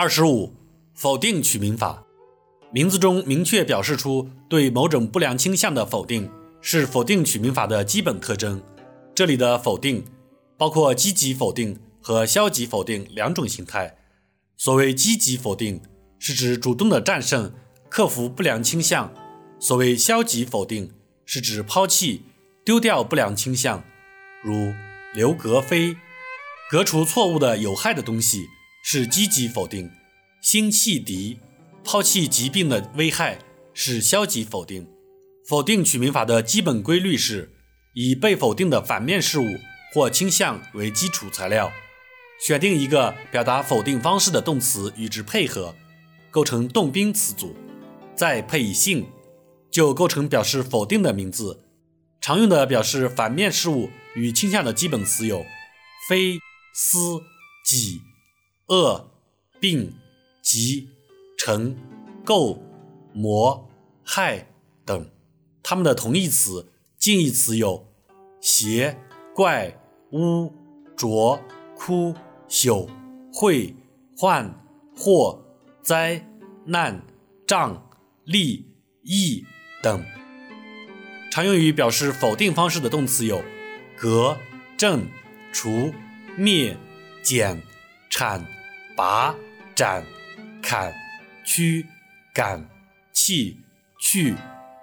二十五，否定取名法，名字中明确表示出对某种不良倾向的否定，是否定取名法的基本特征。这里的否定包括积极否定和消极否定两种形态。所谓积极否定，是指主动的战胜、克服不良倾向；所谓消极否定，是指抛弃、丢掉不良倾向。如刘格非，革除错误的有害的东西。是积极否定，心弃敌，抛弃疾病的危害是消极否定。否定取名法的基本规律是以被否定的反面事物或倾向为基础材料，选定一个表达否定方式的动词与之配合，构成动宾词组，再配以性，就构成表示否定的名字。常用的表示反面事物与倾向的基本词有非、思、己。恶、病、疾、成、构、魔、害等，它们的同义词、近义词有邪、怪、污、浊、枯、朽、秽、患、祸、灾、难、障、利、益等。常用于表示否定方式的动词有革、正、除、灭、减、铲。拔、斩、砍、驱、赶、弃、去、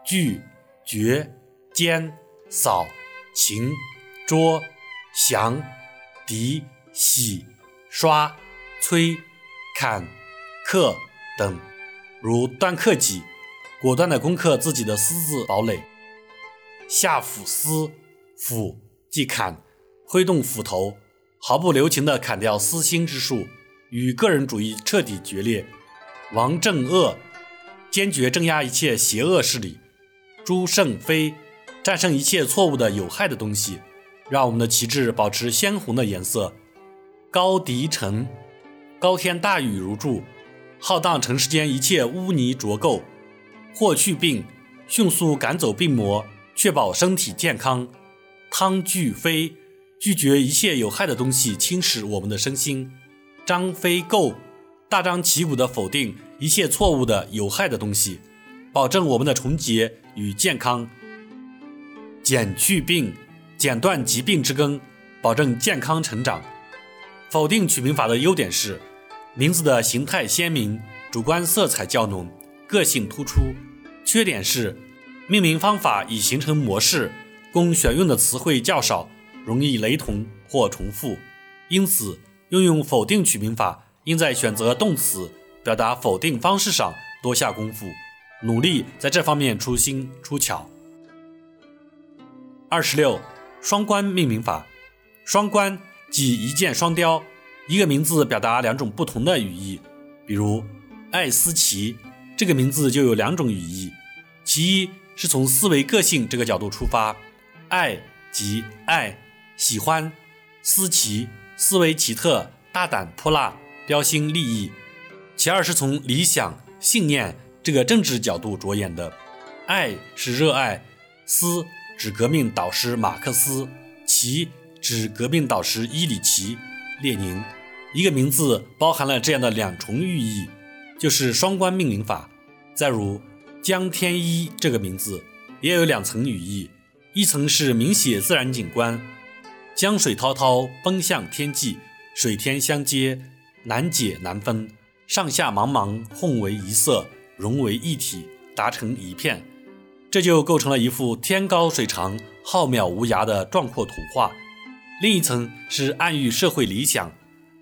拒、绝、歼、扫、擒、捉、降、敌、洗、刷、摧、砍、克等，如断克己，果断地攻克自己的私字堡垒；下斧丝，斧即砍，挥动斧头，毫不留情地砍掉私心之树。与个人主义彻底决裂，王正恶，坚决镇压一切邪恶势力；朱胜非，战胜一切错误的有害的东西，让我们的旗帜保持鲜红的颜色。高迪成，高天大雨如注，浩荡尘世间一切污泥浊垢；霍去病，迅速赶走病魔，确保身体健康。汤巨飞，拒绝一切有害的东西侵蚀我们的身心。张飞构大张旗鼓地否定一切错误的有害的东西，保证我们的纯洁与健康。减去病，剪断疾病之根，保证健康成长。否定取名法的优点是，名字的形态鲜明，主观色彩较浓，个性突出。缺点是，命名方法已形成模式，供选用的词汇较少，容易雷同或重复，因此。运用否定取名法，应在选择动词表达否定方式上多下功夫，努力在这方面出新出巧。二十六，双关命名法。双关即一箭双雕，一个名字表达两种不同的语义。比如艾思琪这个名字就有两种语义，其一是从思维个性这个角度出发，爱即爱喜欢，思琪。思维奇特、大胆、泼辣、标新立异。其二是从理想、信念这个政治角度着眼的。爱是热爱，思指革命导师马克思，奇指革命导师伊里奇、列宁。一个名字包含了这样的两重寓意，就是双关命名法。再如江天一这个名字也有两层寓意，一层是明写自然景观。江水滔滔，奔向天际，水天相接，难解难分，上下茫茫，混为一色，融为一体，达成一片，这就构成了一幅天高水长、浩渺无涯的壮阔图画。另一层是暗喻社会理想，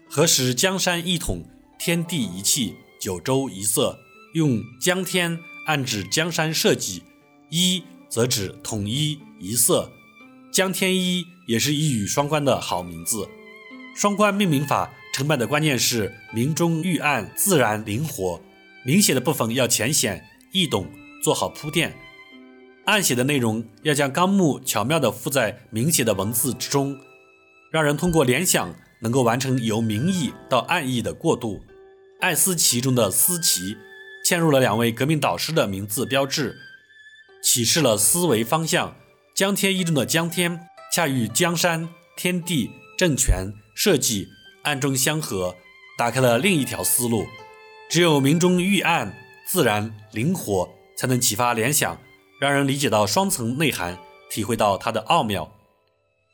何时江山一统，天地一气，九州一色，用江天暗指江山社稷，一则指统一一色。江天一也是一语双关的好名字。双关命名法成败的关键是明中寓暗，自然灵活。明写的部分要浅显易懂，做好铺垫；暗写的内容要将纲目巧妙地附在明写的文字之中，让人通过联想能够完成由明意到暗意的过渡。艾思琪中的思琪嵌入了两位革命导师的名字标志，启示了思维方向。江天一中的江天，恰与江山、天地、政权、社稷暗中相合，打开了另一条思路。只有明中寓暗、自然、灵活，才能启发联想，让人理解到双层内涵，体会到它的奥妙。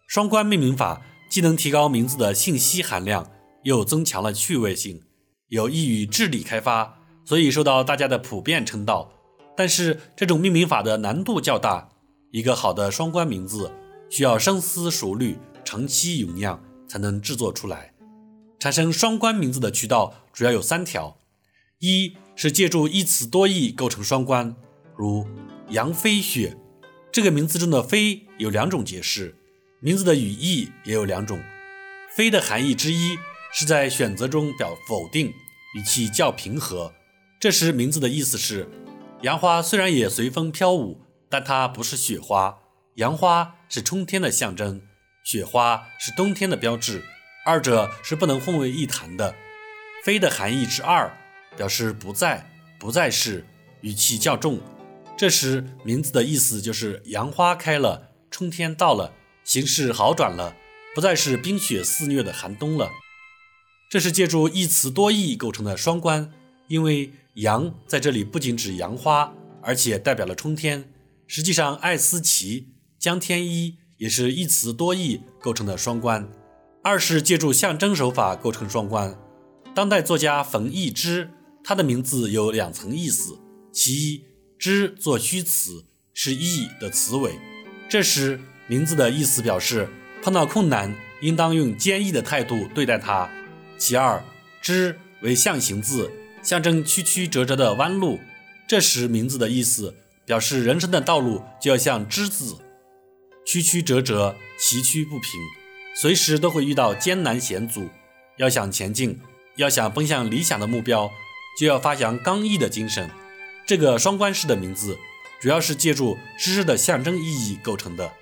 双关命名法既能提高名字的信息含量，又增强了趣味性，有益于智力开发，所以受到大家的普遍称道。但是这种命名法的难度较大，一个好的双关名字需要深思熟虑、长期酝酿才能制作出来。产生双关名字的渠道主要有三条。一是借助一词多义构成双关，如杨飞雪这个名字中的“飞”有两种解释，名字的语义也有两种。飞的含义之一是在选择中表否定，语气较平和。这时名字的意思是：杨花虽然也随风飘舞，但它不是雪花。杨花是春天的象征，雪花是冬天的标志，二者是不能混为一谈的。飞的含义之二。表示不在，不再是，语气较重。这时名字的意思就是杨花开了，春天到了，形势好转了，不再是冰雪肆虐的寒冬了。这是借助一词多义构成的双关，因为杨在这里不仅指杨花，而且代表了春天。实际上，艾思奇、江天一也是一词多义构成的双关。二是借助象征手法构成双关。当代作家冯逸之。他的名字有两层意思，其一，之作虚词，是义的词尾，这时名字的意思表示碰到困难应当用坚毅的态度对待它；其二，之为象形字，象征曲曲折折的弯路，这时名字的意思表示人生的道路就要像之字，曲曲折折，崎岖不平，随时都会遇到艰难险阻，要想前进，要想奔向理想的目标。就要发扬刚毅的精神。这个双关式的名字，主要是借助知识的象征意义构成的。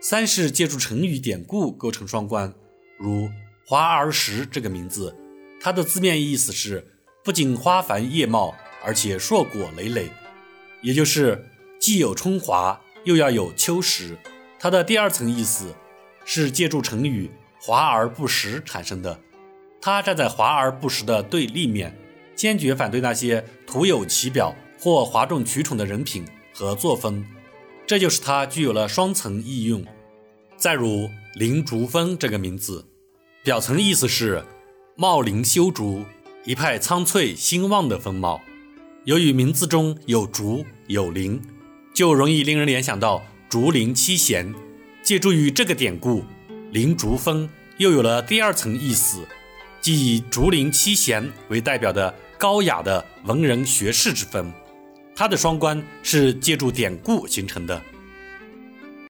三是借助成语典故构成双关，如华而实这个名字，它的字面意思是不仅花繁叶茂，而且硕果累累，也就是既有春华，又要有秋实。它的第二层意思是借助成语华而不实产生的，它站在华而不实的对立面。坚决反对那些徒有其表或哗众取宠的人品和作风，这就是它具有了双层意用。再如林竹风这个名字，表层意思是茂林修竹，一派苍翠兴旺的风貌。由于名字中有竹有林，就容易令人联想到竹林七贤。借助于这个典故，林竹风又有了第二层意思，即以竹林七贤为代表的。高雅的文人学士之风，他的双关是借助典故形成的。